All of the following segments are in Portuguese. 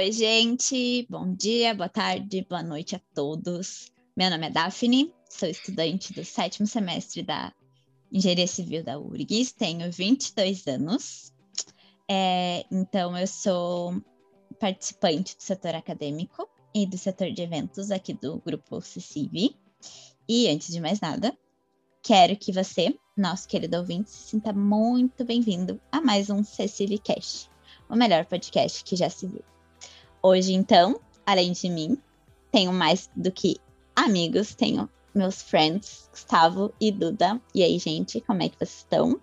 Oi, gente. Bom dia, boa tarde, boa noite a todos. Meu nome é Daphne, sou estudante do sétimo semestre da Engenharia Civil da URGS, tenho 22 anos. É, então, eu sou participante do setor acadêmico e do setor de eventos aqui do grupo CICIV. E antes de mais nada, quero que você, nosso querido ouvinte, se sinta muito bem-vindo a mais um CICIV Cash, o melhor podcast que já se viu. Hoje, então, além de mim, tenho mais do que amigos, tenho meus friends, Gustavo e Duda. E aí, gente, como é que vocês estão?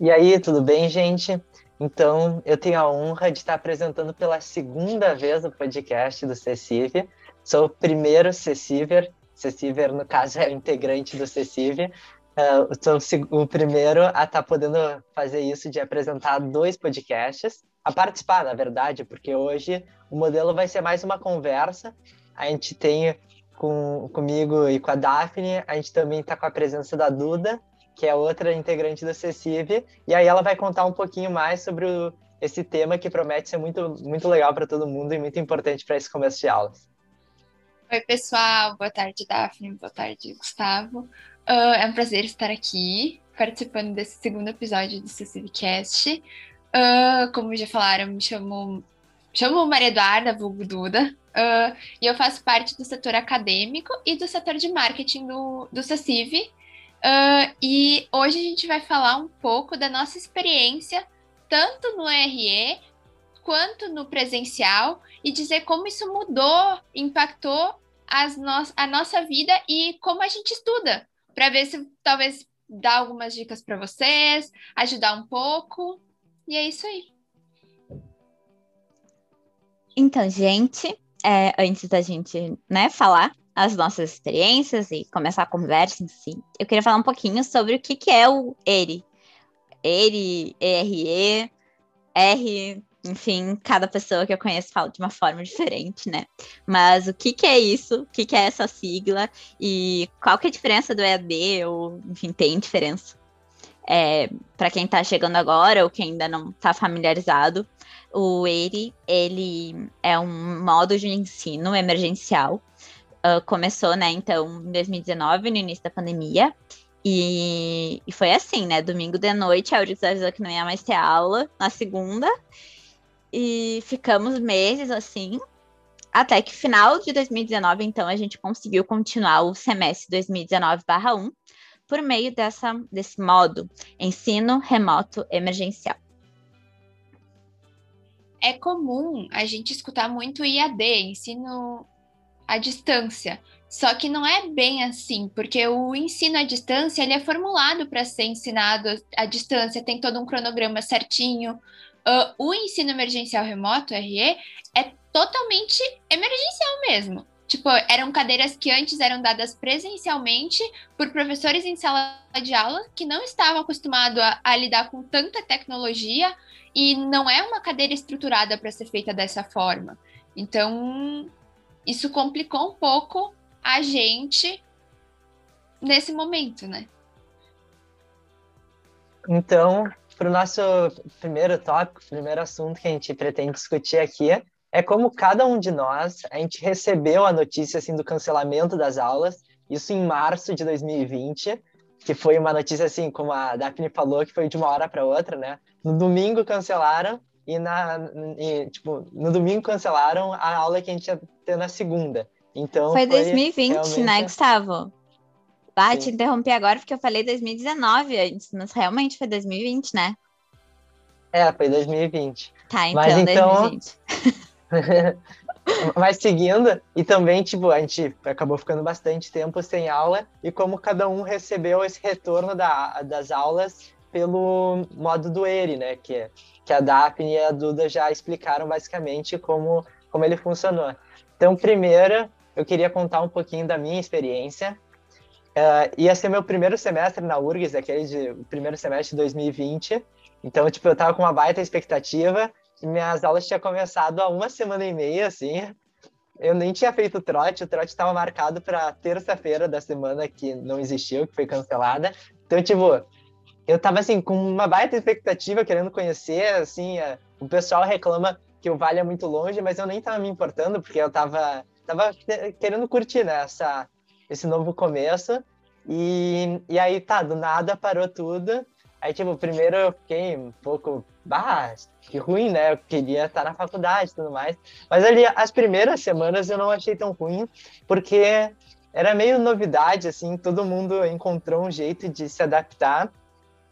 E aí, tudo bem, gente? Então, eu tenho a honra de estar apresentando pela segunda vez o podcast do Cecive. Sou o primeiro Ceciver. Ceciver, no caso, é o integrante do Cecive. Uh, sou o primeiro a estar podendo fazer isso de apresentar dois podcasts, a participar, na verdade, porque hoje o modelo vai ser mais uma conversa. A gente tem com, comigo e com a Daphne, a gente também está com a presença da Duda, que é outra integrante do CECIV, e aí ela vai contar um pouquinho mais sobre o, esse tema que promete ser muito, muito legal para todo mundo e muito importante para esse começo de aulas. Oi, pessoal. Boa tarde, Daphne. Boa tarde, Gustavo. Uh, é um prazer estar aqui, participando desse segundo episódio do CCVcast. Uh, como já falaram, me chamo, chamo Maria Eduarda, vulgo Duda, uh, e eu faço parte do setor acadêmico e do setor de marketing do, do CECIV, Uh, e hoje a gente vai falar um pouco da nossa experiência, tanto no RE quanto no presencial, e dizer como isso mudou, impactou as no a nossa vida e como a gente estuda, para ver se talvez dar algumas dicas para vocês, ajudar um pouco. E é isso aí. Então, gente, é, antes da gente né, falar as nossas experiências e começar a conversa em si, eu queria falar um pouquinho sobre o que, que é o ERI. ERI, ERE, R, enfim, cada pessoa que eu conheço fala de uma forma diferente, né? Mas o que, que é isso? O que, que é essa sigla? E qual que é a diferença do EAD? Ou, enfim, tem diferença? É, Para quem está chegando agora ou quem ainda não está familiarizado, o ERI, ele é um modo de ensino emergencial uh, começou, né, então, em 2019, no início da pandemia. E, e foi assim, né? Domingo de noite, a Urix avisou que não ia mais ter aula na segunda. E ficamos meses assim, até que final de 2019, então, a gente conseguiu continuar o semestre 2019-1 por meio dessa, desse modo ensino remoto emergencial. É comum a gente escutar muito IAD, ensino à distância. Só que não é bem assim, porque o ensino à distância ele é formulado para ser ensinado à distância, tem todo um cronograma certinho. Uh, o ensino emergencial remoto, RE, é totalmente emergencial mesmo. Tipo, eram cadeiras que antes eram dadas presencialmente por professores em sala de aula que não estavam acostumados a, a lidar com tanta tecnologia e não é uma cadeira estruturada para ser feita dessa forma. Então, isso complicou um pouco a gente nesse momento, né? Então, para o nosso primeiro tópico, primeiro assunto que a gente pretende discutir aqui, é como cada um de nós, a gente recebeu a notícia assim do cancelamento das aulas, isso em março de 2020, que foi uma notícia assim, como a Daphne falou, que foi de uma hora para outra, né? No domingo cancelaram e na e, tipo, no domingo cancelaram a aula que a gente ia ter na segunda. Então foi, foi 2020, realmente... né, Gustavo? Ah, te interrompi agora porque eu falei 2019 antes, mas realmente foi 2020, né? É, foi 2020. Tá, então, mas, então 2020. mas seguindo, e também, tipo, a gente acabou ficando bastante tempo sem aula, e como cada um recebeu esse retorno da, das aulas pelo modo do ERI, né? Que, que a Daphne e a Duda já explicaram basicamente como, como ele funcionou. Então, primeiro, eu queria contar um pouquinho da minha experiência. Uh, ia ser meu primeiro semestre na URGS, aquele de primeiro semestre de 2020. Então, tipo, eu tava com uma baita expectativa. Minhas aulas tinham começado há uma semana e meia, assim. Eu nem tinha feito trote, o trote estava marcado para terça-feira da semana que não existiu, que foi cancelada. Então, tipo, eu tava assim com uma baita expectativa querendo conhecer, assim, a, o pessoal reclama que o Vale é muito longe, mas eu nem tava me importando, porque eu tava, tava querendo curtir, né, essa, esse novo começo. E, e aí, tá, do nada parou tudo. Aí, tipo, primeiro eu fiquei um pouco, bah, que ruim, né? Eu queria estar na faculdade e tudo mais. Mas ali, as primeiras semanas eu não achei tão ruim, porque era meio novidade, assim, todo mundo encontrou um jeito de se adaptar.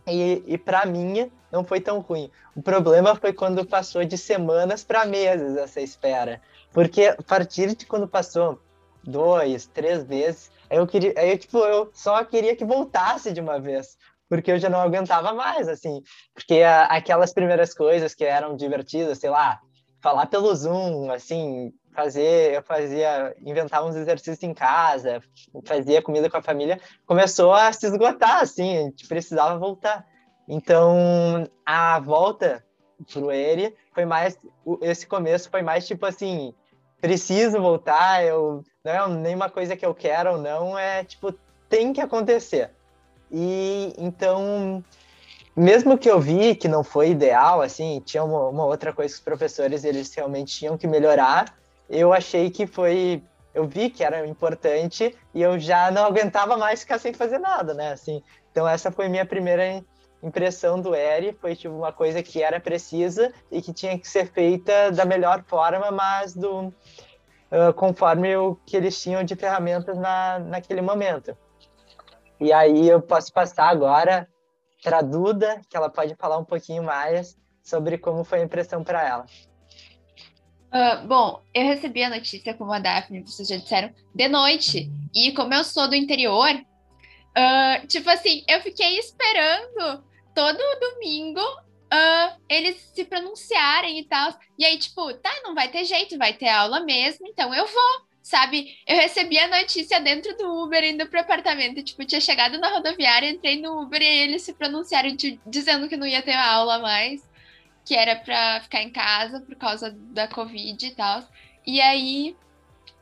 E, e para mim não foi tão ruim. O problema foi quando passou de semanas para meses essa espera. Porque a partir de quando passou dois, três meses, eu queria, aí tipo, eu só queria que voltasse de uma vez porque eu já não aguentava mais, assim. Porque a, aquelas primeiras coisas que eram divertidas, sei lá, falar pelo Zoom, assim, fazer, eu fazia, inventar uns exercícios em casa, fazia comida com a família, começou a se esgotar, assim, a gente precisava voltar. Então, a volta pro Eri foi mais, esse começo foi mais tipo assim, preciso voltar, eu, não é nenhuma coisa que eu quero ou não, é tipo, tem que acontecer. E então, mesmo que eu vi que não foi ideal, assim, tinha uma, uma outra coisa que os professores eles realmente tinham que melhorar, eu achei que foi eu vi que era importante e eu já não aguentava mais ficar sem fazer nada, né? Assim, então essa foi minha primeira impressão do Eri, foi tipo uma coisa que era precisa e que tinha que ser feita da melhor forma, mas do uh, conforme o que eles tinham de ferramentas na, naquele momento. E aí eu posso passar agora para Duda, que ela pode falar um pouquinho mais sobre como foi a impressão para ela. Uh, bom, eu recebi a notícia, como a Daphne, vocês já disseram, de noite. E como eu sou do interior, uh, tipo assim, eu fiquei esperando todo domingo uh, eles se pronunciarem e tal. E aí, tipo, tá, não vai ter jeito, vai ter aula mesmo, então eu vou sabe? Eu recebi a notícia dentro do Uber, indo pro apartamento. Tipo, tinha chegado na rodoviária, entrei no Uber e eles se pronunciaram dizendo que não ia ter aula mais, que era pra ficar em casa por causa da Covid e tal. E aí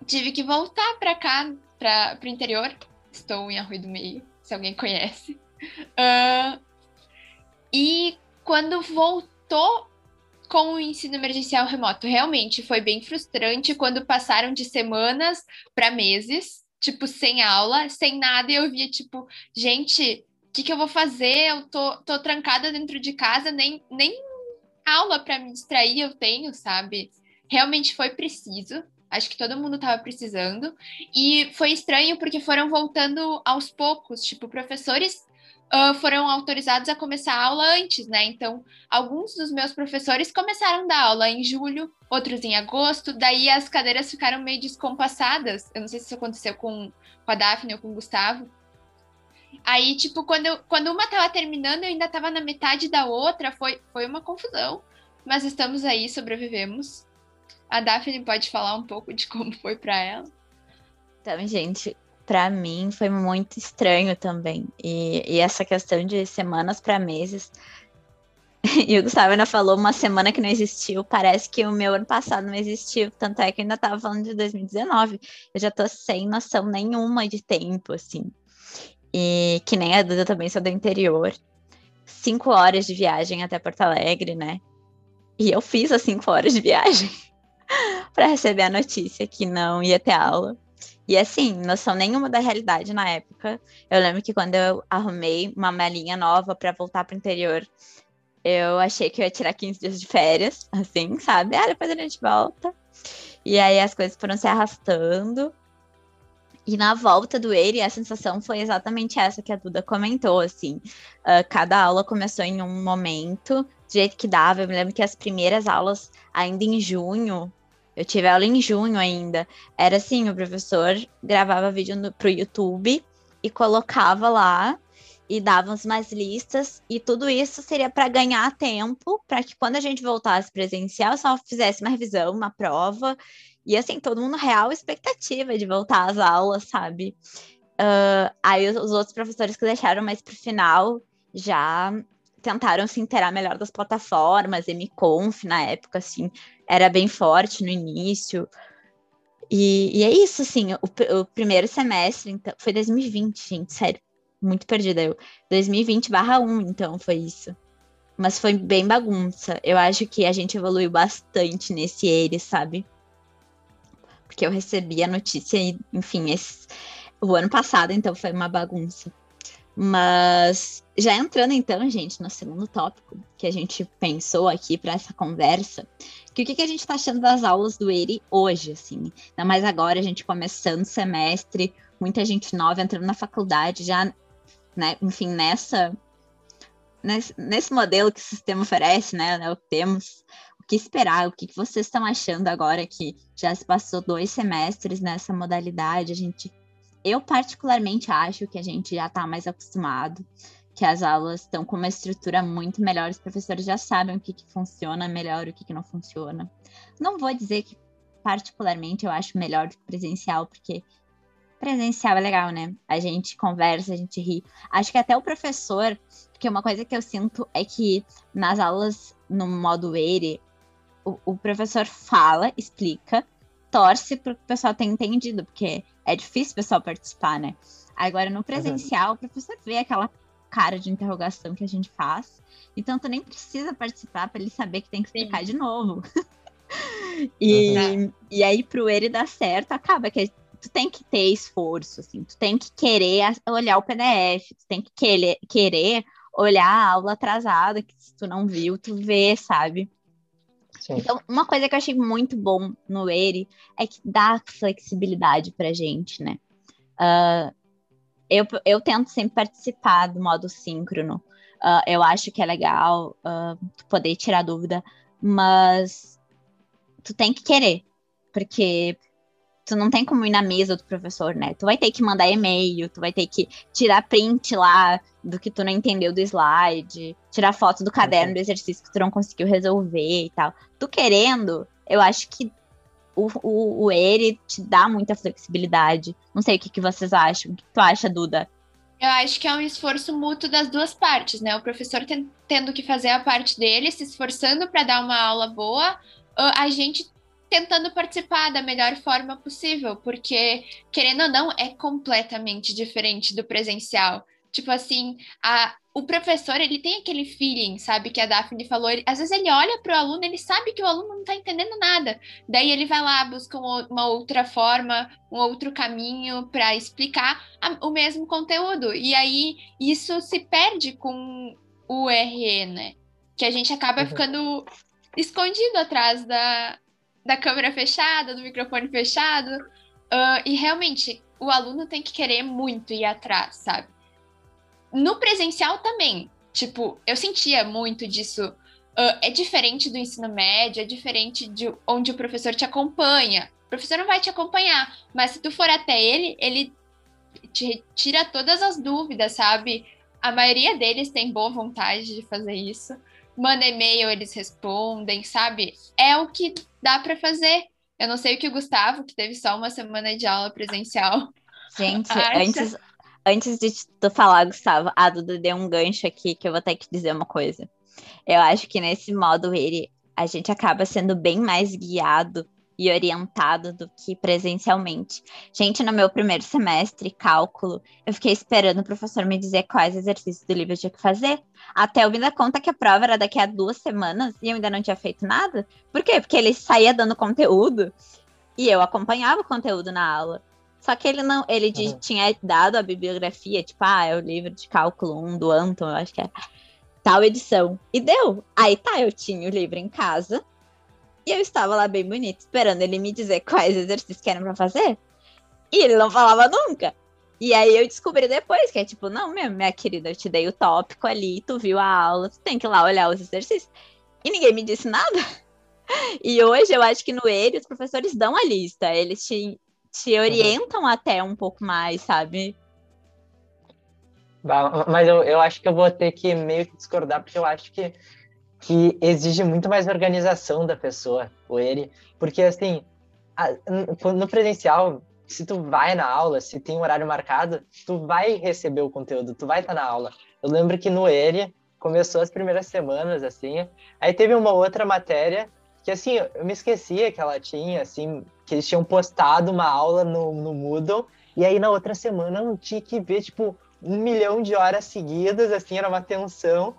tive que voltar pra cá, pra, pro interior. Estou em Arroio do Meio, se alguém conhece. Uh, e quando voltou com o ensino emergencial remoto. Realmente foi bem frustrante quando passaram de semanas para meses, tipo, sem aula, sem nada, e eu via, tipo, gente, o que, que eu vou fazer? Eu tô, tô trancada dentro de casa, nem, nem aula para me distrair eu tenho, sabe? Realmente foi preciso. Acho que todo mundo estava precisando. E foi estranho porque foram voltando aos poucos. Tipo, professores uh, foram autorizados a começar a aula antes, né? Então, alguns dos meus professores começaram a dar aula em julho, outros em agosto, daí as cadeiras ficaram meio descompassadas. Eu não sei se isso aconteceu com, com a Daphne ou com o Gustavo. Aí, tipo, quando, eu, quando uma tava terminando, eu ainda tava na metade da outra, foi, foi uma confusão. Mas estamos aí, sobrevivemos. A Daphne pode falar um pouco de como foi para ela. Então, gente, para mim foi muito estranho também. E, e essa questão de semanas para meses. E o Gustavo ainda falou uma semana que não existiu. Parece que o meu ano passado não existiu. Tanto é que ainda tava falando de 2019. Eu já tô sem noção nenhuma de tempo, assim. E que nem a Duda também sou do interior. Cinco horas de viagem até Porto Alegre, né? E eu fiz as cinco horas de viagem para receber a notícia que não ia ter aula. E assim, noção nenhuma da realidade na época. Eu lembro que quando eu arrumei uma malinha nova para voltar para o interior, eu achei que eu ia tirar 15 dias de férias, assim, sabe? Ah, depois a gente volta. E aí as coisas foram se arrastando. E na volta do ele, a sensação foi exatamente essa que a Duda comentou, assim. Uh, cada aula começou em um momento, do jeito que dava. Eu me lembro que as primeiras aulas, ainda em junho, eu tive aula em junho ainda. Era assim, o professor gravava vídeo no, pro YouTube e colocava lá e dava umas listas e tudo isso seria para ganhar tempo, para que quando a gente voltasse presencial, só fizesse uma revisão, uma prova e assim, todo mundo real expectativa de voltar às aulas, sabe? Uh, aí os, os outros professores que deixaram mais pro final já tentaram se inteirar melhor das plataformas, MConf na época, assim, era bem forte no início. E, e é isso, assim, o, o, primeiro semestre, então, foi 2020, gente, sério, muito perdida eu. 2020 barra 1, então, foi isso. mas foi bem bagunça. Eu acho que a gente evoluiu bastante nesse ele, sabe? Porque eu recebi a notícia, enfim, esse, o ano passado, então foi uma bagunça. Mas já entrando então, gente, no segundo tópico que a gente pensou aqui para essa conversa, que o que, que a gente está achando das aulas do ERI hoje, assim, ainda mais agora a gente começando o semestre, muita gente nova entrando na faculdade, já, né, enfim, nessa nesse, nesse modelo que o sistema oferece, né, né, o que temos, o que esperar, o que, que vocês estão achando agora que já se passou dois semestres nessa modalidade, a gente eu, particularmente, acho que a gente já está mais acostumado, que as aulas estão com uma estrutura muito melhor, os professores já sabem o que, que funciona melhor, o que, que não funciona. Não vou dizer que, particularmente, eu acho melhor do que presencial, porque presencial é legal, né? A gente conversa, a gente ri. Acho que até o professor, porque uma coisa que eu sinto é que nas aulas no modo ERE, o, o professor fala, explica, torce para o pessoal ter entendido, porque é difícil o pessoal participar, né? Agora, no presencial, o professor vê aquela cara de interrogação que a gente faz. Então, tu nem precisa participar para ele saber que tem que explicar Sim. de novo. e, uhum. e aí, pro ele dar certo, acaba que tu tem que ter esforço, assim, tu tem que querer olhar o PDF, tu tem que querer, querer olhar a aula atrasada, que se tu não viu, tu vê, sabe? Sim. Então, uma coisa que eu achei muito bom no ERI é que dá flexibilidade pra gente, né? Uh, eu, eu tento sempre participar do modo síncrono. Uh, eu acho que é legal uh, poder tirar dúvida, mas tu tem que querer, porque tu não tem como ir na mesa do professor, né? Tu vai ter que mandar e-mail, tu vai ter que tirar print lá do que tu não entendeu do slide, tirar foto do caderno do exercício que tu não conseguiu resolver e tal. Tu querendo, eu acho que o, o, o ERE te dá muita flexibilidade. Não sei o que, que vocês acham. O que tu acha, Duda? Eu acho que é um esforço mútuo das duas partes, né? O professor tendo que fazer a parte dele, se esforçando para dar uma aula boa, a gente tentando participar da melhor forma possível, porque, querendo ou não, é completamente diferente do presencial. Tipo assim, a, o professor, ele tem aquele feeling, sabe, que a Daphne falou. Ele, às vezes ele olha para o aluno, ele sabe que o aluno não está entendendo nada. Daí ele vai lá, busca uma outra forma, um outro caminho para explicar a, o mesmo conteúdo. E aí isso se perde com o RE, né? Que a gente acaba uhum. ficando escondido atrás da, da câmera fechada, do microfone fechado. Uh, e realmente, o aluno tem que querer muito ir atrás, sabe? No presencial também. Tipo, eu sentia muito disso. Uh, é diferente do ensino médio, é diferente de onde o professor te acompanha. O professor não vai te acompanhar, mas se tu for até ele, ele te tira todas as dúvidas, sabe? A maioria deles tem boa vontade de fazer isso manda e-mail, eles respondem, sabe? É o que dá para fazer. Eu não sei o que o Gustavo, que teve só uma semana de aula presencial. Gente, antes, antes de tu falar, Gustavo, a Duda deu um gancho aqui que eu vou ter que dizer uma coisa. Eu acho que nesse modo ele, a gente acaba sendo bem mais guiado e orientado do que presencialmente. Gente, no meu primeiro semestre, cálculo, eu fiquei esperando o professor me dizer quais exercícios do livro eu tinha que fazer. Até eu me dar conta que a prova era daqui a duas semanas e eu ainda não tinha feito nada. Por quê? Porque ele saía dando conteúdo e eu acompanhava o conteúdo na aula. Só que ele não, ele uhum. tinha dado a bibliografia, tipo, ah, é o livro de cálculo 1 do Anton, eu acho que é tal edição. E deu. Aí tá, eu tinha o livro em casa, e eu estava lá bem bonito, esperando ele me dizer quais exercícios que eram pra fazer. E ele não falava nunca. E aí eu descobri depois que é tipo, não, meu, minha querida, eu te dei o tópico ali, tu viu a aula, tu tem que ir lá olhar os exercícios. E ninguém me disse nada. E hoje eu acho que no ERE os professores dão a lista, eles te, te orientam uhum. até um pouco mais, sabe? Mas eu, eu acho que eu vou ter que meio que discordar, porque eu acho que que exige muito mais organização da pessoa, o ele, porque assim, a, no presencial, se tu vai na aula, se tem um horário marcado, tu vai receber o conteúdo, tu vai estar na aula. Eu lembro que no ele começou as primeiras semanas assim, aí teve uma outra matéria que assim, eu me esquecia que ela tinha assim, que eles tinham postado uma aula no, no Moodle, e aí na outra semana eu tinha que ver tipo um milhão de horas seguidas, assim, era uma tensão.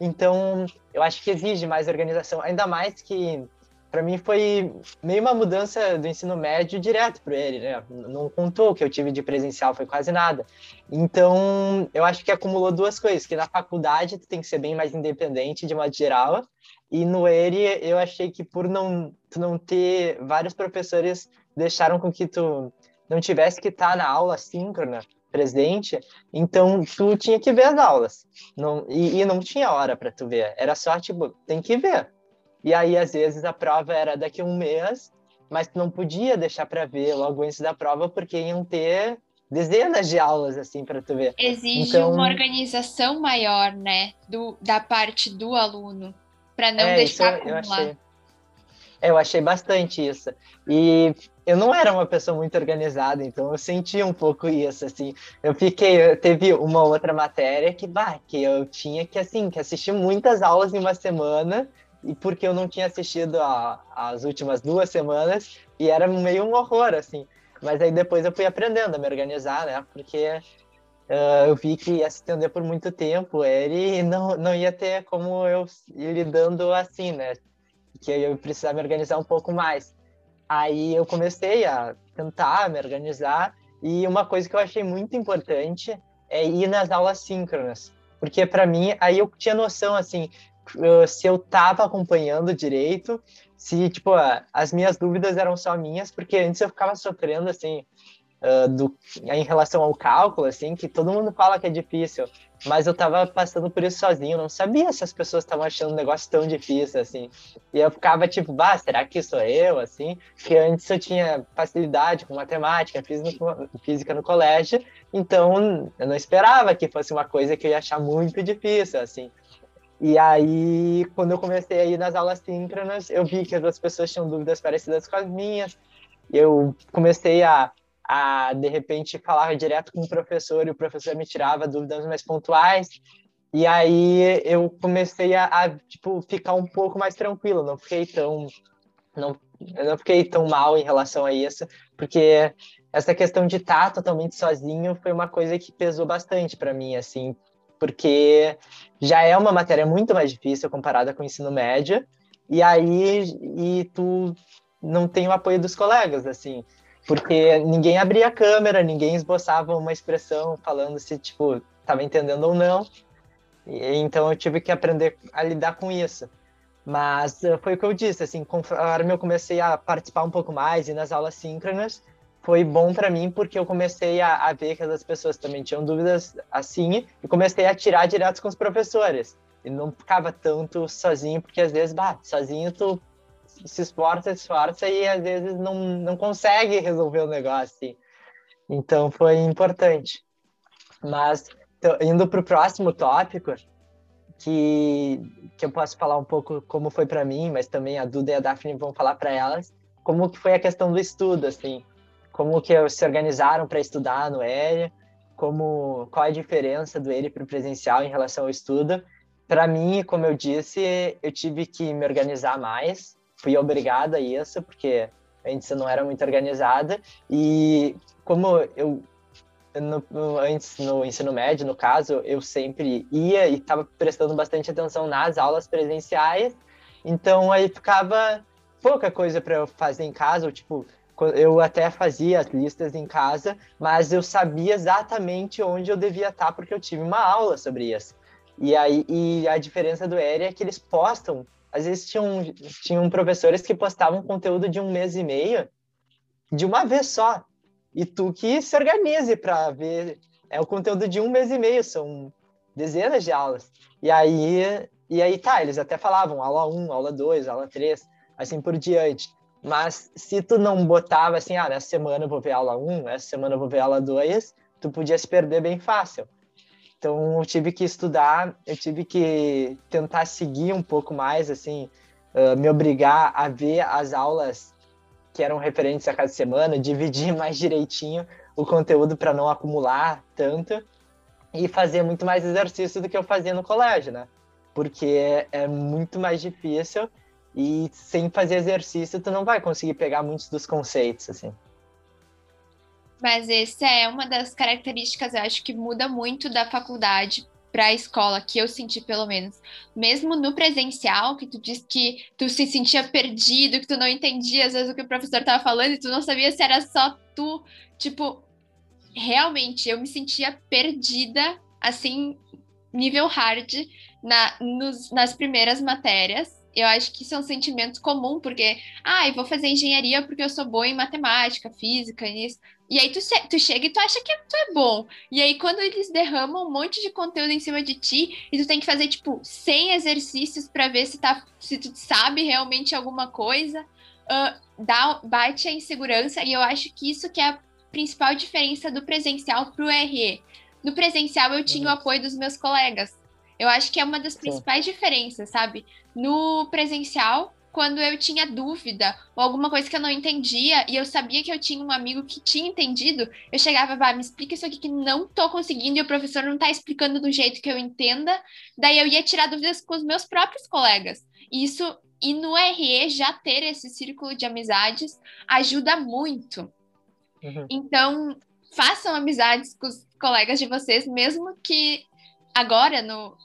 Então, eu acho que exige mais organização, ainda mais que para mim foi meio uma mudança do ensino médio direto para ele, né? Não contou o que eu tive de presencial, foi quase nada. Então, eu acho que acumulou duas coisas, que na faculdade tu tem que ser bem mais independente de modo geral, e no ERI eu achei que por não tu não ter vários professores deixaram com que tu não tivesse que estar na aula síncrona presente, então tu tinha que ver as aulas. Não, e, e não tinha hora para tu ver, era só tipo, tem que ver e aí, às vezes, a prova era daqui a um mês, mas tu não podia deixar para ver logo antes da prova, porque iam ter dezenas de aulas, assim, para tu ver. Exige então... uma organização maior, né, do, da parte do aluno, para não é, deixar isso eu, acumular. achei. É, eu achei bastante isso. E eu não era uma pessoa muito organizada, então eu senti um pouco isso, assim. Eu fiquei, teve uma outra matéria que, bah, que eu tinha que, assim, que assistir muitas aulas em uma semana e porque eu não tinha assistido a, as últimas duas semanas e era meio um horror, assim. Mas aí depois eu fui aprendendo a me organizar, né? Porque uh, eu vi que ia se estender por muito tempo ele não, não ia ter como eu ir lidando assim, né? Que eu ia precisar me organizar um pouco mais. Aí eu comecei a tentar me organizar e uma coisa que eu achei muito importante é ir nas aulas síncronas. Porque para mim, aí eu tinha noção, assim, se eu tava acompanhando direito, se, tipo, as minhas dúvidas eram só minhas, porque antes eu ficava sofrendo, assim, uh, do, em relação ao cálculo, assim, que todo mundo fala que é difícil, mas eu tava passando por isso sozinho, não sabia se as pessoas estavam achando o negócio tão difícil, assim. E eu ficava tipo, bah, será que sou eu, assim? Que antes eu tinha facilidade com matemática, física no colégio, então eu não esperava que fosse uma coisa que eu ia achar muito difícil, assim. E aí, quando eu comecei a ir nas aulas síncronas, eu vi que as pessoas tinham dúvidas parecidas com as minhas. Eu comecei a, a, de repente, falar direto com o professor e o professor me tirava dúvidas mais pontuais. E aí eu comecei a, a tipo, ficar um pouco mais tranquilo, não fiquei tão não, eu não fiquei tão mal em relação a isso, porque essa questão de estar totalmente sozinho foi uma coisa que pesou bastante para mim, assim, porque já é uma matéria muito mais difícil comparada com o ensino médio, e aí e tu não tem o apoio dos colegas, assim, porque ninguém abria a câmera, ninguém esboçava uma expressão falando se, tipo, estava entendendo ou não, e, então eu tive que aprender a lidar com isso. Mas eh, foi o que eu disse, assim, conforme eu comecei a participar um pouco mais e nas aulas síncronas, foi bom para mim porque eu comecei a, a, ver que as pessoas também tinham dúvidas assim e comecei a tirar direto com os professores. E não ficava tanto sozinho, porque às vezes, bah, sozinho tu se esforça, se esforça e às vezes não, não consegue resolver o negócio. Assim. Então foi importante. Mas indo para o próximo tópico, que, que eu posso falar um pouco como foi para mim, mas também a Duda e a Daphne vão falar para elas, como que foi a questão do estudo, assim como que se organizaram para estudar no ERI, como qual é a diferença do ERI para o presencial em relação ao estudo. Para mim, como eu disse, eu tive que me organizar mais, fui obrigada a isso, porque antes eu não era muito organizada, e como eu no, antes no ensino médio, no caso, eu sempre ia e estava prestando bastante atenção nas aulas presenciais, então aí ficava pouca coisa para eu fazer em casa, ou, tipo, eu até fazia as listas em casa, mas eu sabia exatamente onde eu devia estar porque eu tive uma aula sobre isso. E aí e a diferença do ERI é que eles postam, às vezes tinham, tinham professores que postavam conteúdo de um mês e meio de uma vez só. E tu que se organize para ver. É o conteúdo de um mês e meio, são dezenas de aulas. E aí, e aí tá, eles até falavam aula 1, aula 2, aula 3, assim por diante. Mas se tu não botava assim, ah, nessa semana eu vou ver aula 1, essa semana eu vou ver aula 2, tu podia se perder bem fácil. Então eu tive que estudar, eu tive que tentar seguir um pouco mais, assim, uh, me obrigar a ver as aulas que eram referentes a cada semana, dividir mais direitinho o conteúdo para não acumular tanto e fazer muito mais exercício do que eu fazia no colégio, né? Porque é, muito mais difícil e sem fazer exercício, tu não vai conseguir pegar muitos dos conceitos, assim. Mas essa é uma das características, eu acho que muda muito da faculdade para a escola, que eu senti pelo menos, mesmo no presencial, que tu disse que tu se sentia perdido, que tu não entendia às vezes o que o professor estava falando e tu não sabia se era só tu, tipo, realmente eu me sentia perdida, assim, nível hard na, nos, nas primeiras matérias. Eu acho que isso é um sentimento comum, porque, ah, eu vou fazer engenharia porque eu sou boa em matemática, física, isso. E aí tu, tu chega e tu acha que tu é bom. E aí quando eles derramam um monte de conteúdo em cima de ti, e tu tem que fazer, tipo, 100 exercícios para ver se, tá, se tu sabe realmente alguma coisa, uh, dá, bate a insegurança. E eu acho que isso que é a principal diferença do presencial pro RE. No presencial eu tinha o uhum. apoio dos meus colegas. Eu acho que é uma das principais Sim. diferenças, sabe? No presencial, quando eu tinha dúvida ou alguma coisa que eu não entendia e eu sabia que eu tinha um amigo que tinha entendido, eu chegava, vai, me explica isso aqui que não tô conseguindo e o professor não tá explicando do jeito que eu entenda. Daí eu ia tirar dúvidas com os meus próprios colegas. E isso e no RE já ter esse círculo de amizades ajuda muito. Uhum. Então, façam amizades com os colegas de vocês, mesmo que agora no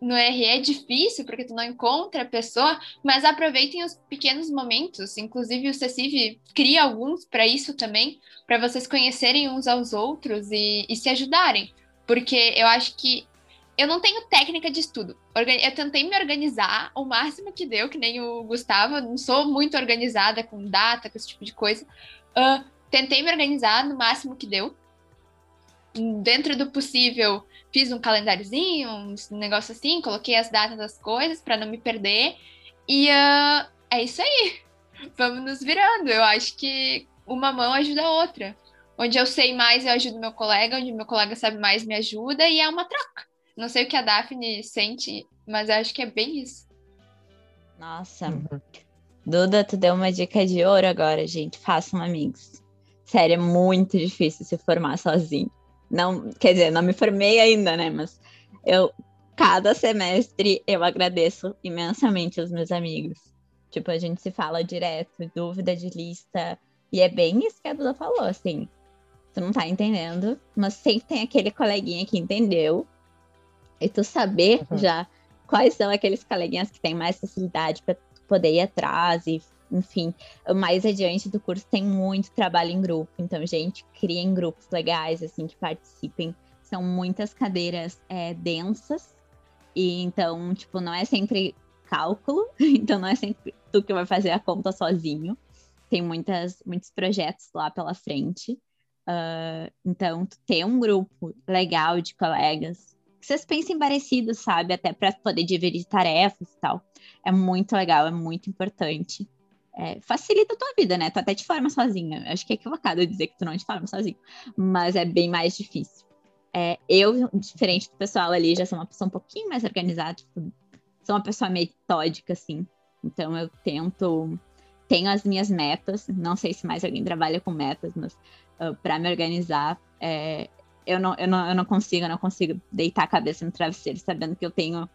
no RE é difícil, porque tu não encontra a pessoa, mas aproveitem os pequenos momentos. Inclusive, o Cecive cria alguns para isso também, para vocês conhecerem uns aos outros e, e se ajudarem. Porque eu acho que eu não tenho técnica de estudo. Eu tentei me organizar o máximo que deu, que nem o Gustavo. Não sou muito organizada com data, com esse tipo de coisa. Uh, tentei me organizar no máximo que deu. Dentro do possível, fiz um calendáriozinho, um negócio assim, coloquei as datas das coisas para não me perder. E uh, é isso aí. Vamos nos virando. Eu acho que uma mão ajuda a outra. Onde eu sei mais, eu ajudo meu colega, onde meu colega sabe mais, me ajuda, e é uma troca. Não sei o que a Daphne sente, mas eu acho que é bem isso. Nossa. Uhum. Duda, tu deu uma dica de ouro agora, gente. Façam amigos. Sério, é muito difícil se formar sozinho. Não, quer dizer, não me formei ainda, né? Mas eu, cada semestre, eu agradeço imensamente os meus amigos. Tipo, a gente se fala direto, dúvida de lista. E é bem isso que a Duda falou, assim. Tu não tá entendendo, mas sempre tem aquele coleguinha que entendeu. E tu saber uhum. já quais são aqueles coleguinhas que têm mais facilidade para poder ir atrás e enfim, mais adiante do curso tem muito trabalho em grupo. Então, gente, criem grupos legais, assim, que participem. São muitas cadeiras é, densas. E então, tipo, não é sempre cálculo. Então, não é sempre tu que vai fazer a conta sozinho. Tem muitas, muitos projetos lá pela frente. Uh, então, ter um grupo legal de colegas que vocês pensem parecidos, sabe? Até para poder dividir tarefas e tal. É muito legal, é muito importante é, facilita a tua vida, né? Tu até te forma sozinha. Acho que é equivocado dizer que tu não te forma sozinho, mas é bem mais difícil. É, eu, diferente do pessoal ali, já sou uma pessoa um pouquinho mais organizada, tipo, sou uma pessoa metódica, assim. Então eu tento, tenho as minhas metas. Não sei se mais alguém trabalha com metas, mas uh, para me organizar, é, eu, não, eu, não, eu não consigo, eu não consigo deitar a cabeça no travesseiro sabendo que eu tenho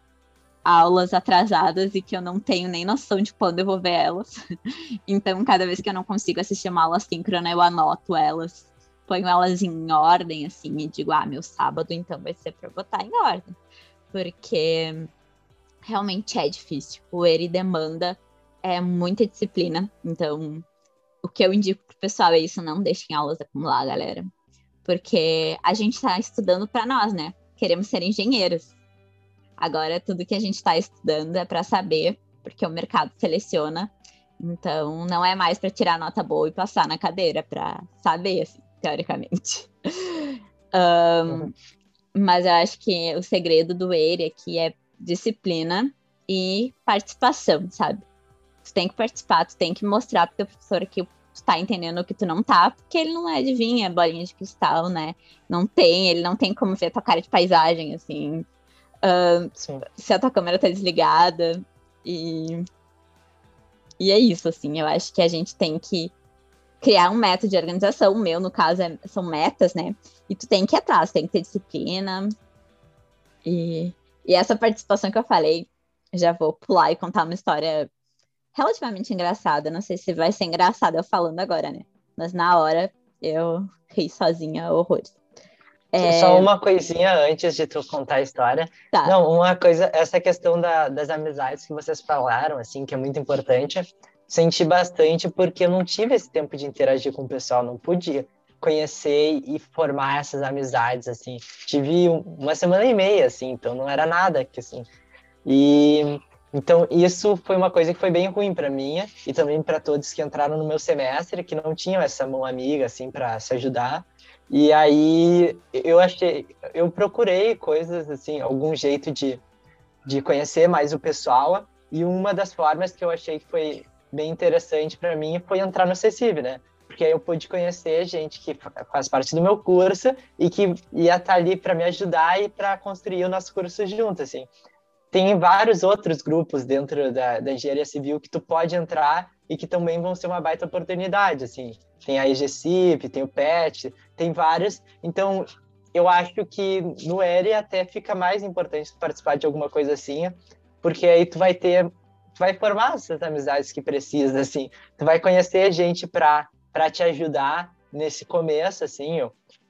aulas atrasadas e que eu não tenho nem noção de quando eu vou ver elas. Então, cada vez que eu não consigo assistir uma aula síncrona, eu anoto elas, ponho elas em ordem, assim, e digo, ah, meu sábado então vai ser para botar em ordem. Porque realmente é difícil. O ERI demanda é muita disciplina. Então, o que eu indico pro pessoal é isso, não deixem aulas acumular, galera. Porque a gente está estudando para nós, né? Queremos ser engenheiros. Agora, tudo que a gente está estudando é para saber, porque o mercado seleciona. Então, não é mais para tirar nota boa e passar na cadeira, para saber, assim, teoricamente. um, uhum. Mas eu acho que o segredo do EIRE aqui é disciplina e participação, sabe? Tu tem que participar, tu tem que mostrar pro teu professor que tu tá entendendo o que tu não tá, porque ele não é adivinha, bolinha de cristal, né? Não tem, ele não tem como ver tua cara de paisagem, assim. Uh, se a tua câmera tá desligada. E, e é isso, assim. Eu acho que a gente tem que criar um método de organização. O meu, no caso, é, são metas, né? E tu tem que ir atrás, tem que ter disciplina. E, e essa participação que eu falei, já vou pular e contar uma história relativamente engraçada. Não sei se vai ser engraçada eu falando agora, né? Mas na hora eu ri sozinha horrores. É... Só uma coisinha antes de tu contar a história. Tá. Não, uma coisa, essa questão da, das amizades que vocês falaram, assim, que é muito importante, senti bastante porque eu não tive esse tempo de interagir com o pessoal, não podia conhecer e formar essas amizades, assim. Tive uma semana e meia, assim, então não era nada que, assim. E então isso foi uma coisa que foi bem ruim para mim e também para todos que entraram no meu semestre que não tinham essa mão amiga assim para se ajudar. E aí eu achei, eu procurei coisas assim, algum jeito de, de conhecer mais o pessoal. E uma das formas que eu achei que foi bem interessante para mim foi entrar no CECIV, né? Porque aí eu pude conhecer gente que faz parte do meu curso e que ia estar tá ali para me ajudar e para construir o nosso curso junto, assim. Tem vários outros grupos dentro da, da engenharia civil que tu pode entrar e que também vão ser uma baita oportunidade, assim. Tem a EGCIP, tem o PET, tem vários. Então, eu acho que no ERI até fica mais importante participar de alguma coisa assim, porque aí tu vai ter, tu vai formar essas amizades que precisa, assim. Tu vai conhecer gente para para te ajudar nesse começo, assim,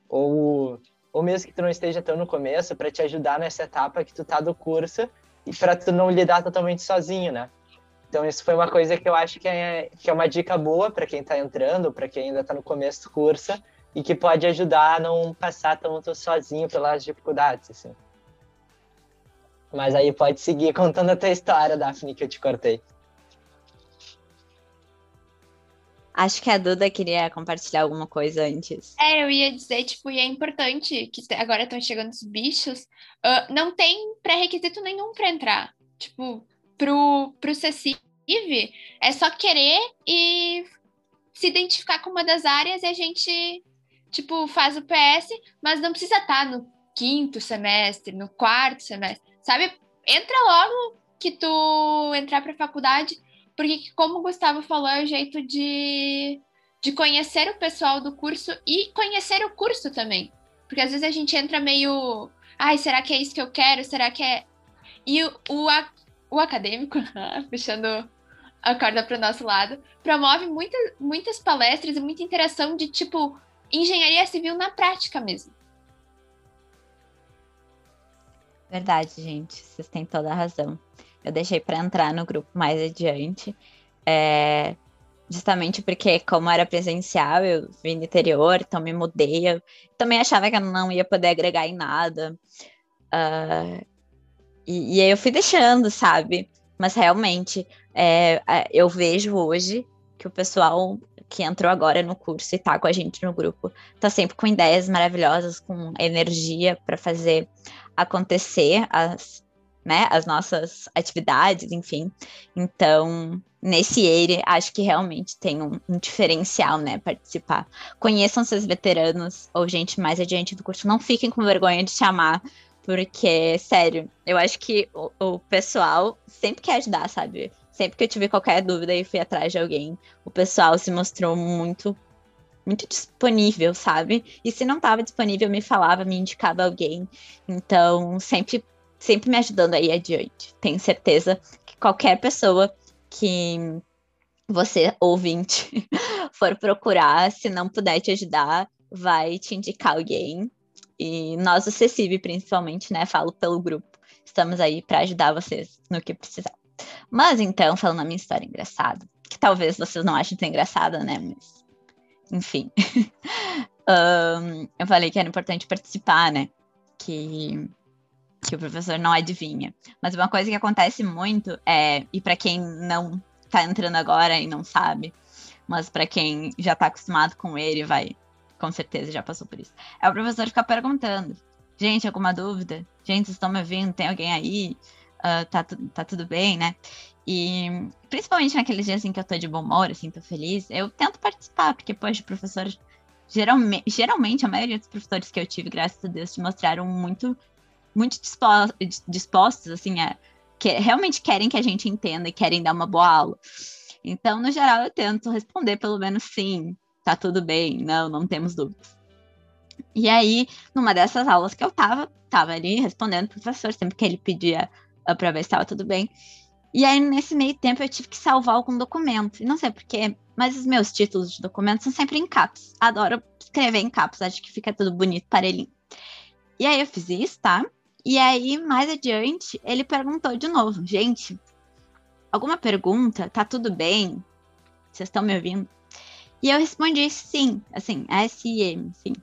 ou, ou mesmo que tu não esteja tão no começo, para te ajudar nessa etapa que tu tá do curso e para tu não lidar totalmente sozinho, né? Então, isso foi uma coisa que eu acho que é, que é uma dica boa para quem está entrando, para quem ainda está no começo do curso, e que pode ajudar a não passar tanto sozinho pelas dificuldades, assim. Mas aí pode seguir contando a tua história, Daphne, que eu te cortei. Acho que a Duda queria compartilhar alguma coisa antes. É, eu ia dizer, tipo, e é importante que agora estão chegando os bichos, uh, não tem pré-requisito nenhum para entrar. Tipo, pro, pro CECIV, é só querer e se identificar com uma das áreas e a gente, tipo, faz o PS, mas não precisa estar tá no quinto semestre, no quarto semestre, sabe? Entra logo que tu entrar para faculdade, porque como o Gustavo falou, é o jeito de, de conhecer o pessoal do curso e conhecer o curso também. Porque às vezes a gente entra meio, ai, será que é isso que eu quero? Será que é e o, o, o acadêmico, puxando a corda para o nosso lado, promove muita, muitas palestras e muita interação de tipo engenharia civil na prática mesmo. Verdade, gente, vocês têm toda a razão. Eu deixei para entrar no grupo mais adiante, é, justamente porque, como era presencial, eu vim do interior, então me mudei. Eu também achava que eu não ia poder agregar em nada. Uh, e, e aí eu fui deixando, sabe? Mas realmente, é, eu vejo hoje que o pessoal que entrou agora no curso e tá com a gente no grupo tá sempre com ideias maravilhosas, com energia para fazer acontecer as, né, as nossas atividades, enfim. Então, nesse EIRE, acho que realmente tem um, um, diferencial, né, participar. Conheçam seus veteranos ou gente mais adiante do curso, não fiquem com vergonha de chamar porque, sério, eu acho que o, o, pessoal sempre quer ajudar, sabe? Sempre que eu tive qualquer dúvida e fui atrás de alguém, o pessoal se mostrou muito, muito disponível, sabe? E se não estava disponível, me falava, me indicava alguém. Então, sempre, sempre me ajudando aí adiante. Tenho certeza que qualquer pessoa que você, ouvinte, for procurar, se não puder te ajudar, vai te indicar alguém e nós, o CECIB, principalmente, né? Falo pelo grupo. Estamos aí para ajudar vocês no que precisar. Mas então, falando a minha história engraçada, que talvez vocês não achem tão engraçada, né? Mas, enfim. um, eu falei que era importante participar, né? Que, que o professor não adivinha. Mas uma coisa que acontece muito é, e para quem não tá entrando agora e não sabe, mas para quem já tá acostumado com ele, vai com certeza já passou por isso. É o professor ficar perguntando: gente, alguma dúvida? Gente, vocês estão me ouvindo? Tem alguém aí? Uh, tá, tá tudo bem, né? E principalmente naqueles dias em que eu tô de bom humor, assim, tô feliz, eu tento participar, porque, poxa, o professor. Geralmente, geralmente, a maioria dos professores que eu tive, graças a Deus, te mostraram muito, muito dispostos, dispostos assim, a, que realmente querem que a gente entenda e querem dar uma boa aula. Então, no geral, eu tento responder pelo menos sim, tá tudo bem, não, não temos dúvidas. E aí, numa dessas aulas que eu tava, tava ali respondendo pro professor, sempre que ele pedia pra ver se estava tudo bem. E aí, nesse meio tempo, eu tive que salvar algum documento. E não sei porquê, mas os meus títulos de documentos são sempre em caps. Adoro escrever em caps, acho que fica tudo bonito, parelhinho. E aí eu fiz isso, tá? E aí, mais adiante, ele perguntou de novo, gente, alguma pergunta? Tá tudo bem? Vocês estão me ouvindo? E eu respondi sim, assim, S-I-M, sim.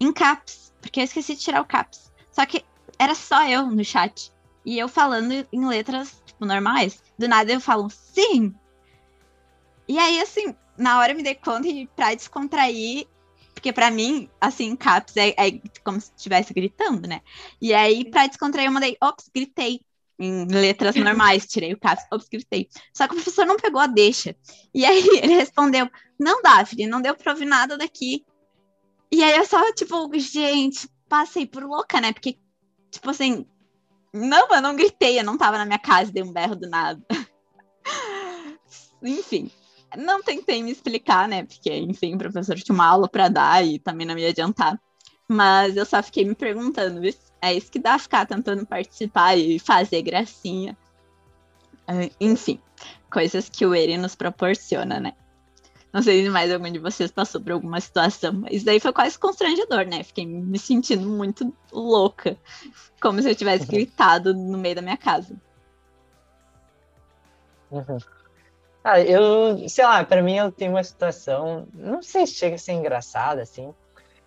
Em caps, porque eu esqueci de tirar o caps. Só que era só eu no chat. E eu falando em letras, tipo, normais. Do nada eu falo sim. E aí, assim, na hora eu me dei conta e pra descontrair, porque para mim, assim, caps é, é como se estivesse gritando, né? E aí, pra descontrair, eu mandei, ops, gritei em letras normais, tirei o caps, ops, gritei. Só que o professor não pegou a deixa. E aí ele respondeu: Não, Daphne, não deu pra ouvir nada daqui. E aí eu só, tipo, gente, passei por louca, né? Porque, tipo assim, não, eu não gritei, eu não tava na minha casa dei um berro do nada. enfim, não tentei me explicar, né? Porque, enfim, o professor tinha uma aula para dar e também não me adiantar. Mas eu só fiquei me perguntando, é isso que dá ficar tentando participar e fazer gracinha. Uh, enfim, coisas que o Eri nos proporciona, né? Não sei se mais algum de vocês passou por alguma situação, mas daí foi quase constrangedor, né? Fiquei me sentindo muito louca, como se eu tivesse uhum. gritado no meio da minha casa. Uhum. Ah, eu, sei lá, para mim eu tenho uma situação, não sei se chega a ser engraçada, assim,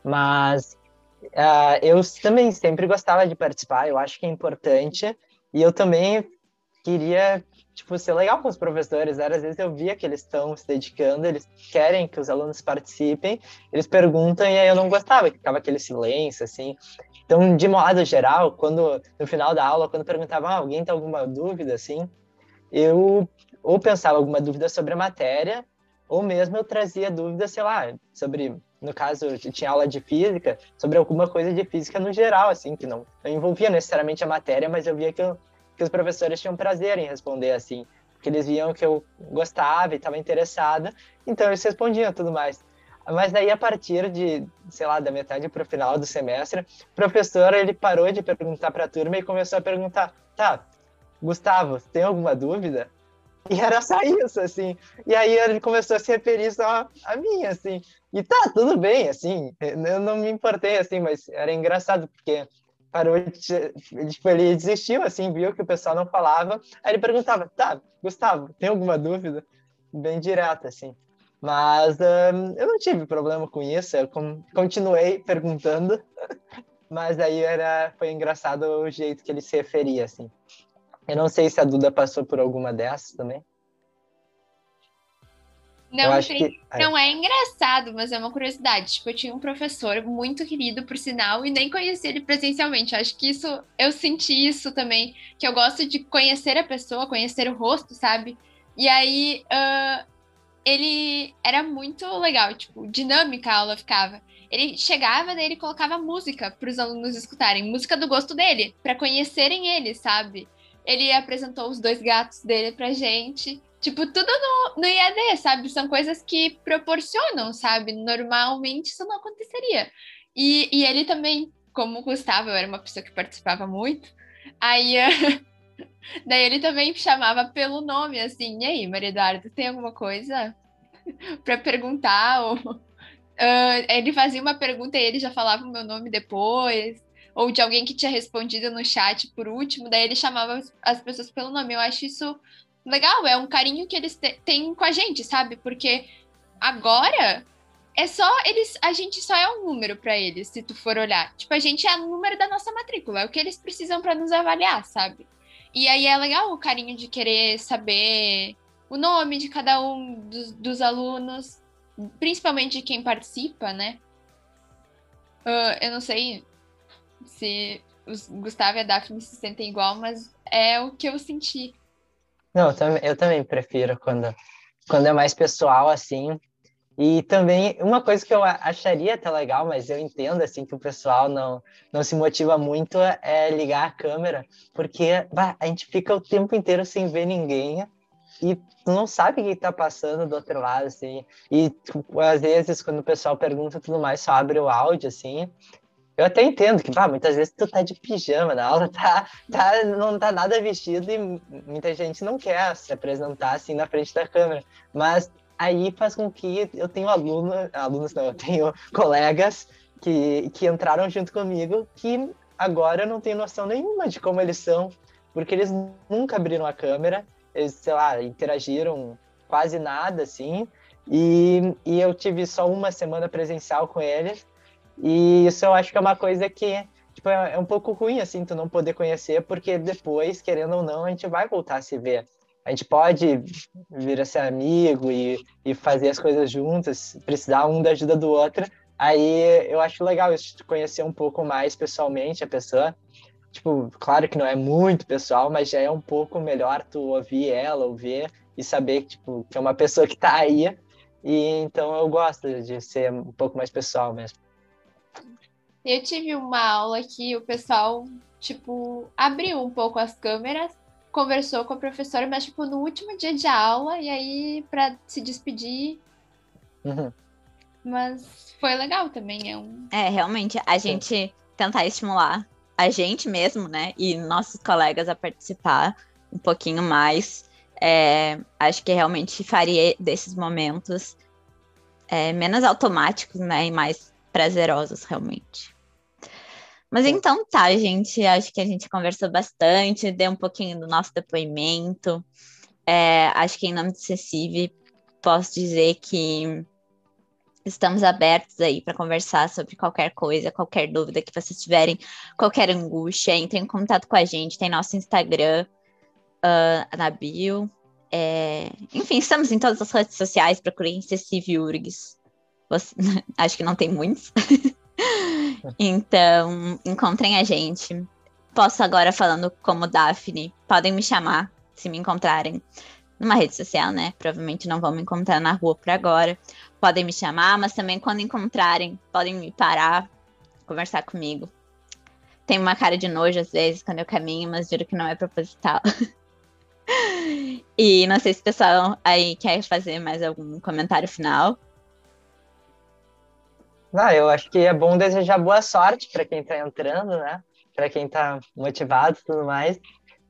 mas Uh, eu também sempre gostava de participar, eu acho que é importante, e eu também queria, tipo, ser legal com os professores, né? às vezes eu via que eles estão se dedicando, eles querem que os alunos participem, eles perguntam e aí eu não gostava, que ficava aquele silêncio, assim. Então, de modo geral, quando no final da aula, quando perguntavam, ah, alguém tem alguma dúvida, assim, eu ou pensava alguma dúvida sobre a matéria, ou mesmo eu trazia dúvidas, sei lá, sobre no caso, eu tinha aula de física, sobre alguma coisa de física no geral, assim, que não, não envolvia necessariamente a matéria, mas eu via que, eu, que os professores tinham prazer em responder assim, porque eles viam que eu gostava e estava interessada, então eles respondiam tudo mais. Mas daí, a partir de, sei lá, da metade para o final do semestre, o professor ele parou de perguntar para a turma e começou a perguntar: tá, Gustavo, tem alguma dúvida? E era só isso, assim. E aí ele começou a se referir só a mim, assim. E tá, tudo bem, assim. Eu não me importei, assim, mas era engraçado, porque parou de, tipo, ele desistiu, assim, viu que o pessoal não falava. Aí ele perguntava, tá, Gustavo, tem alguma dúvida? Bem direto, assim. Mas um, eu não tive problema com isso, eu continuei perguntando, mas aí era, foi engraçado o jeito que ele se referia, assim. Eu não sei se a Duda passou por alguma dessas também. Não, tem, que... não é engraçado, mas é uma curiosidade. Tipo, eu tinha um professor muito querido, por sinal, e nem conheci ele presencialmente. Acho que isso, eu senti isso também, que eu gosto de conhecer a pessoa, conhecer o rosto, sabe? E aí, uh, ele era muito legal, tipo, dinâmica a aula ficava. Ele chegava, daí ele colocava música para os alunos escutarem, música do gosto dele, para conhecerem ele, sabe? Ele apresentou os dois gatos dele pra gente. Tipo, tudo no, no IAD, sabe? São coisas que proporcionam, sabe? Normalmente isso não aconteceria. E, e ele também, como o Gustavo, eu era uma pessoa que participava muito, aí. daí ele também chamava pelo nome, assim, e aí, Maria Eduarda, tem alguma coisa para perguntar? Ou, uh, ele fazia uma pergunta e ele já falava o meu nome depois ou de alguém que tinha respondido no chat por último, daí ele chamava as pessoas pelo nome. Eu acho isso legal, é um carinho que eles têm com a gente, sabe? Porque agora é só eles, a gente só é um número para eles, se tu for olhar. Tipo, a gente é o número da nossa matrícula, é o que eles precisam para nos avaliar, sabe? E aí é legal o carinho de querer saber o nome de cada um dos, dos alunos, principalmente de quem participa, né? Uh, eu não sei se os Gustavo e a Daphne se sentem igual, mas é o que eu senti. Não, eu também, eu também prefiro quando, quando é mais pessoal, assim. E também, uma coisa que eu acharia até legal, mas eu entendo, assim, que o pessoal não, não se motiva muito, é ligar a câmera, porque bah, a gente fica o tempo inteiro sem ver ninguém e tu não sabe o que está passando do outro lado, assim. E tipo, às vezes, quando o pessoal pergunta tudo mais, só abre o áudio, assim, eu até entendo que, pá, muitas vezes tu tá de pijama na aula, tá, tá, não tá nada vestido e muita gente não quer se apresentar assim na frente da câmera. Mas aí faz com que eu tenho aluno, alunos não, eu tenho colegas que, que entraram junto comigo, que agora eu não tenho noção nenhuma de como eles são, porque eles nunca abriram a câmera, eles, sei lá, interagiram quase nada, assim, e, e eu tive só uma semana presencial com eles, e isso eu acho que é uma coisa que tipo, é, é um pouco ruim, assim, tu não poder conhecer, porque depois, querendo ou não, a gente vai voltar a se ver. A gente pode vir a ser amigo e, e fazer as coisas juntas, precisar um da ajuda do outro. Aí eu acho legal isso, conhecer um pouco mais pessoalmente a pessoa. Tipo, claro que não é muito pessoal, mas já é um pouco melhor tu ouvir ela, ouvir e saber tipo, que é uma pessoa que tá aí. E então eu gosto de ser um pouco mais pessoal mesmo. Eu tive uma aula que o pessoal, tipo, abriu um pouco as câmeras, conversou com a professora, mas, tipo, no último dia de aula, e aí, para se despedir. Uhum. Mas foi legal também. É, um... é realmente, a gente tentar estimular a gente mesmo, né, e nossos colegas a participar um pouquinho mais. É, acho que realmente faria desses momentos é, menos automáticos, né, e mais prazerosos, realmente. Mas então tá, gente. Acho que a gente conversou bastante, deu um pouquinho do nosso depoimento. É, acho que em nome do Cecive posso dizer que estamos abertos aí para conversar sobre qualquer coisa, qualquer dúvida que vocês tiverem, qualquer angústia, entrem em contato com a gente. Tem nosso Instagram uh, na bio. É... Enfim, estamos em todas as redes sociais, procurem Cecive Urgs. Você... Acho que não tem muitos. então, encontrem a gente. Posso agora falando como Daphne. Podem me chamar se me encontrarem numa rede social, né? Provavelmente não vão me encontrar na rua por agora. Podem me chamar, mas também quando encontrarem, podem me parar, conversar comigo. Tem uma cara de nojo às vezes quando eu caminho, mas juro que não é proposital. e não sei se o pessoal aí quer fazer mais algum comentário final. Não, eu acho que é bom desejar boa sorte para quem está entrando, né? Para quem está motivado e tudo mais.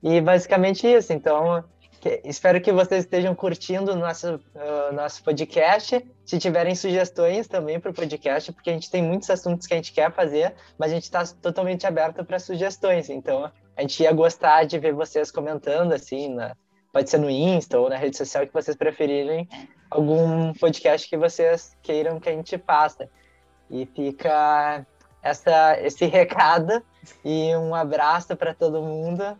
E basicamente isso. Então, que, espero que vocês estejam curtindo o nosso, uh, nosso podcast. Se tiverem sugestões também para o podcast, porque a gente tem muitos assuntos que a gente quer fazer, mas a gente está totalmente aberto para sugestões. Então, a gente ia gostar de ver vocês comentando, assim, na, pode ser no Insta ou na rede social que vocês preferirem, algum podcast que vocês queiram que a gente faça. E fica essa, esse recado e um abraço para todo mundo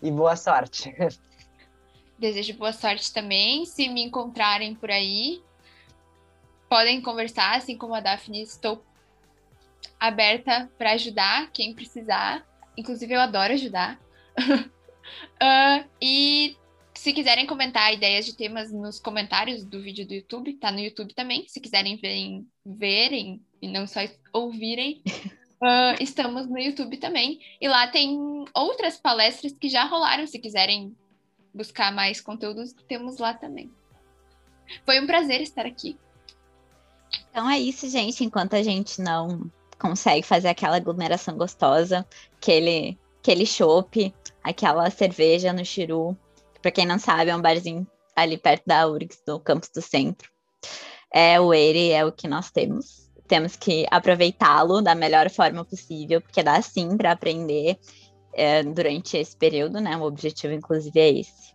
e boa sorte. Desejo boa sorte também. Se me encontrarem por aí, podem conversar, assim como a Daphne, estou aberta para ajudar quem precisar. Inclusive, eu adoro ajudar. uh, e se quiserem comentar ideias de temas nos comentários do vídeo do YouTube, tá no YouTube também. Se quiserem verem, verem e não só ouvirem, uh, estamos no YouTube também. E lá tem outras palestras que já rolaram. Se quiserem buscar mais conteúdos, temos lá também. Foi um prazer estar aqui. Então é isso, gente. Enquanto a gente não consegue fazer aquela aglomeração gostosa, aquele, aquele chopp, aquela cerveja no Chiru, para quem não sabe, é um barzinho ali perto da URGS, do campus do centro. É o ERE, é o que nós temos. Temos que aproveitá-lo da melhor forma possível, porque dá sim para aprender é, durante esse período, né? O objetivo, inclusive, é esse.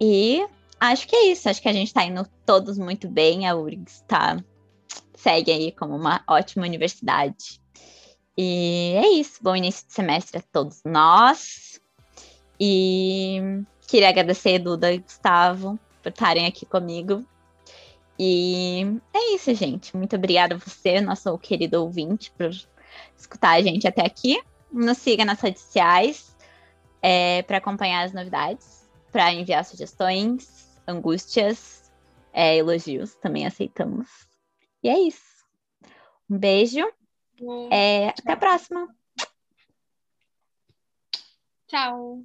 E acho que é isso. Acho que a gente está indo todos muito bem. A URGS tá, segue aí como uma ótima universidade. E é isso. Bom início de semestre a todos nós. E Queria agradecer Duda e Gustavo por estarem aqui comigo. E é isso, gente. Muito obrigada a você, nosso querido ouvinte, por escutar a gente até aqui. Nos siga nas redes sociais é, para acompanhar as novidades, para enviar sugestões, angústias, é, elogios, também aceitamos. E é isso. Um beijo. É, até a próxima. Tchau.